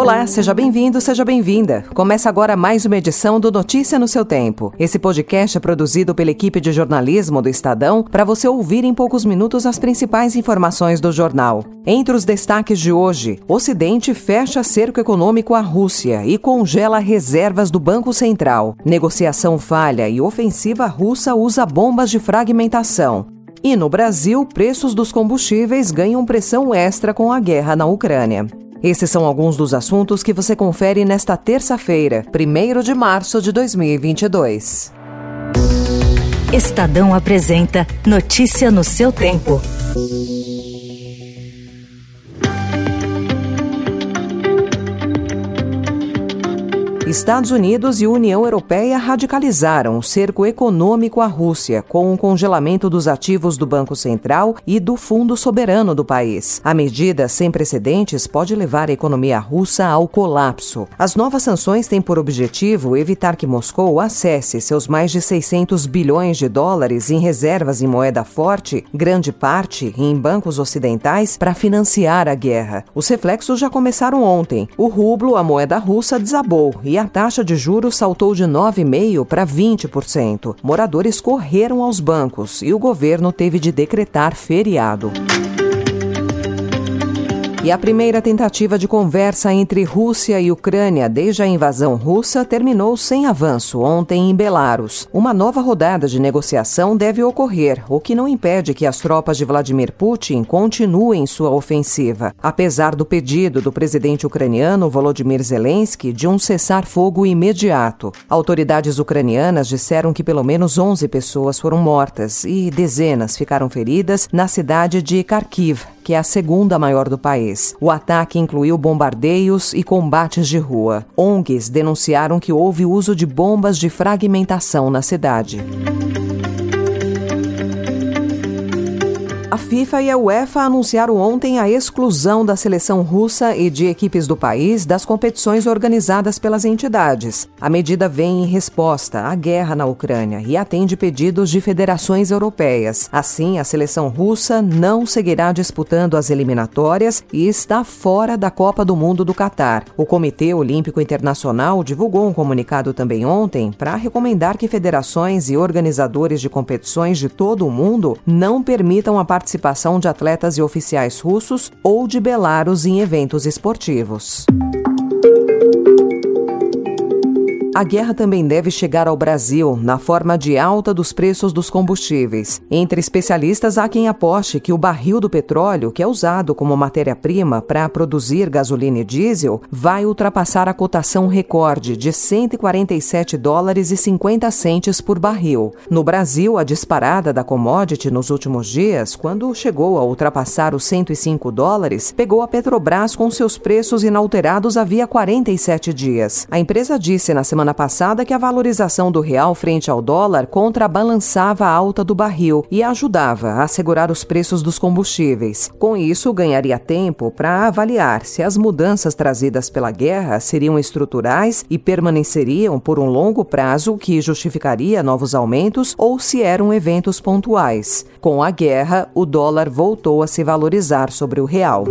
Olá, seja bem-vindo, seja bem-vinda. Começa agora mais uma edição do Notícia no seu Tempo. Esse podcast é produzido pela equipe de jornalismo do Estadão para você ouvir em poucos minutos as principais informações do jornal. Entre os destaques de hoje, Ocidente fecha cerco econômico à Rússia e congela reservas do Banco Central. Negociação falha e ofensiva russa usa bombas de fragmentação. E no Brasil, preços dos combustíveis ganham pressão extra com a guerra na Ucrânia. Esses são alguns dos assuntos que você confere nesta terça-feira, 1 de março de 2022. Estadão apresenta Notícia no seu tempo. Estados Unidos e União Europeia radicalizaram o cerco econômico à Rússia com o congelamento dos ativos do Banco Central e do Fundo Soberano do país. A medida sem precedentes pode levar a economia russa ao colapso. As novas sanções têm por objetivo evitar que Moscou acesse seus mais de 600 bilhões de dólares em reservas em moeda forte, grande parte em bancos ocidentais, para financiar a guerra. Os reflexos já começaram ontem. O rublo, a moeda russa, desabou e a taxa de juros saltou de 9,5% para 20%. Moradores correram aos bancos e o governo teve de decretar feriado. E a primeira tentativa de conversa entre Rússia e Ucrânia desde a invasão russa terminou sem avanço ontem em Belarus. Uma nova rodada de negociação deve ocorrer, o que não impede que as tropas de Vladimir Putin continuem sua ofensiva, apesar do pedido do presidente ucraniano Volodymyr Zelensky de um cessar-fogo imediato. Autoridades ucranianas disseram que pelo menos 11 pessoas foram mortas e dezenas ficaram feridas na cidade de Kharkiv, que é a segunda maior do país. O ataque incluiu bombardeios e combates de rua. ONGs denunciaram que houve uso de bombas de fragmentação na cidade. A FIFA e a UEFA anunciaram ontem a exclusão da seleção russa e de equipes do país das competições organizadas pelas entidades. A medida vem em resposta à guerra na Ucrânia e atende pedidos de federações europeias. Assim, a seleção russa não seguirá disputando as eliminatórias e está fora da Copa do Mundo do Catar. O Comitê Olímpico Internacional divulgou um comunicado também ontem para recomendar que federações e organizadores de competições de todo o mundo não permitam a participação de atletas e oficiais russos ou de Belarus em eventos esportivos. A guerra também deve chegar ao Brasil na forma de alta dos preços dos combustíveis. Entre especialistas, há quem aposte que o barril do petróleo, que é usado como matéria-prima para produzir gasolina e diesel, vai ultrapassar a cotação recorde de 147 dólares e 50 centes por barril. No Brasil, a disparada da commodity nos últimos dias, quando chegou a ultrapassar os 105 dólares, pegou a Petrobras com seus preços inalterados havia 47 dias. A empresa disse na semana semana passada que a valorização do real frente ao dólar contrabalançava a alta do barril e ajudava a assegurar os preços dos combustíveis. Com isso, ganharia tempo para avaliar se as mudanças trazidas pela guerra seriam estruturais e permaneceriam por um longo prazo que justificaria novos aumentos ou se eram eventos pontuais. Com a guerra, o dólar voltou a se valorizar sobre o real.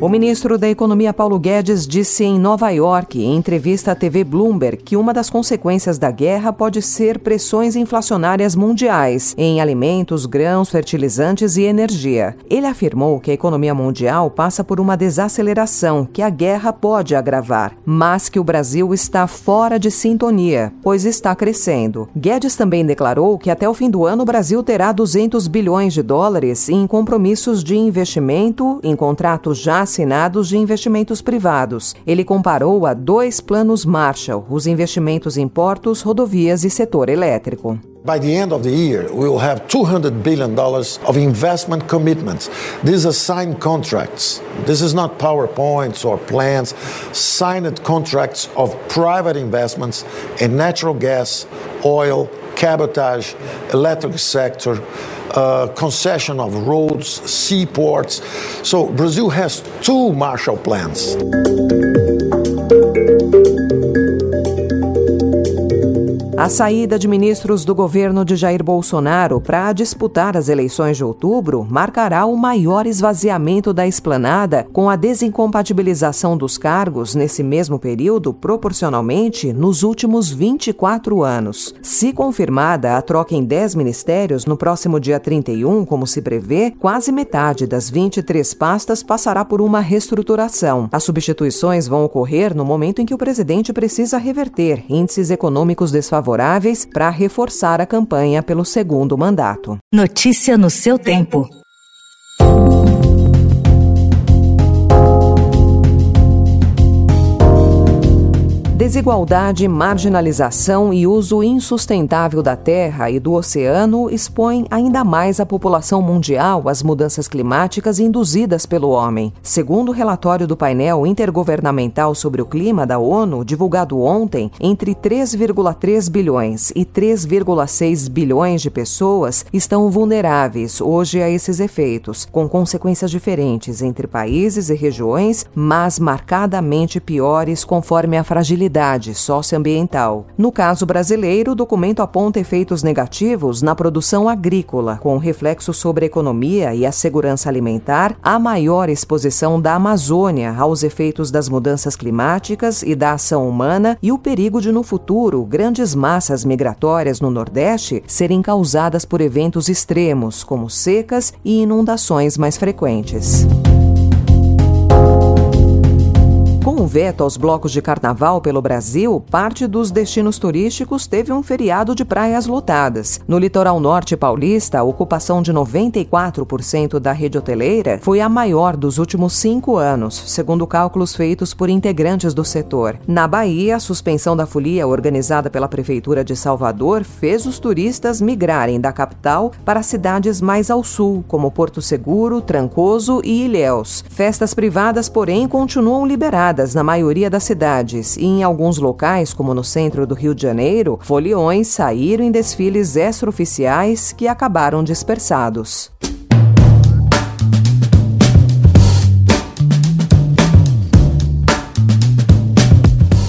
O ministro da Economia Paulo Guedes disse em Nova York, em entrevista à TV Bloomberg, que uma das consequências da guerra pode ser pressões inflacionárias mundiais em alimentos, grãos, fertilizantes e energia. Ele afirmou que a economia mundial passa por uma desaceleração que a guerra pode agravar, mas que o Brasil está fora de sintonia, pois está crescendo. Guedes também declarou que até o fim do ano o Brasil terá 200 bilhões de dólares em compromissos de investimento em contratos já assinados de investimentos privados. Ele comparou a dois planos Marshall, os investimentos em portos, rodovias e setor elétrico. By the end of the year, we will have $200 billion of investment commitments. These are signed contracts. This is not PowerPoints or plans. Signed contracts of private investments in natural gas, oil, cabotage, electric sector, uh, concession of roads, seaports. So Brazil has two Marshall Plans. A saída de ministros do governo de Jair Bolsonaro para disputar as eleições de outubro marcará o maior esvaziamento da esplanada, com a desincompatibilização dos cargos nesse mesmo período, proporcionalmente, nos últimos 24 anos. Se confirmada a troca em 10 ministérios no próximo dia 31, como se prevê, quase metade das 23 pastas passará por uma reestruturação. As substituições vão ocorrer no momento em que o presidente precisa reverter índices econômicos desfavoráveis favoráveis para reforçar a campanha pelo segundo mandato. Notícia no seu tempo. Desigualdade, marginalização e uso insustentável da terra e do oceano expõem ainda mais a população mundial às mudanças climáticas induzidas pelo homem. Segundo o relatório do painel intergovernamental sobre o clima da ONU, divulgado ontem, entre 3,3 bilhões e 3,6 bilhões de pessoas estão vulneráveis hoje a esses efeitos, com consequências diferentes entre países e regiões, mas marcadamente piores conforme a fragilidade responsabilidade socioambiental. No caso brasileiro, o documento aponta efeitos negativos na produção agrícola, com reflexo sobre a economia e a segurança alimentar, a maior exposição da Amazônia aos efeitos das mudanças climáticas e da ação humana e o perigo de, no futuro, grandes massas migratórias no Nordeste serem causadas por eventos extremos, como secas e inundações mais frequentes. Com o veto aos blocos de carnaval pelo Brasil, parte dos destinos turísticos teve um feriado de praias lotadas. No litoral norte paulista, a ocupação de 94% da rede hoteleira foi a maior dos últimos cinco anos, segundo cálculos feitos por integrantes do setor. Na Bahia, a suspensão da folia organizada pela Prefeitura de Salvador fez os turistas migrarem da capital para cidades mais ao sul, como Porto Seguro, Trancoso e Ilhéus. Festas privadas, porém, continuam liberadas na maioria das cidades e em alguns locais, como no centro do Rio de Janeiro, foliões saíram em desfiles extraoficiais que acabaram dispersados.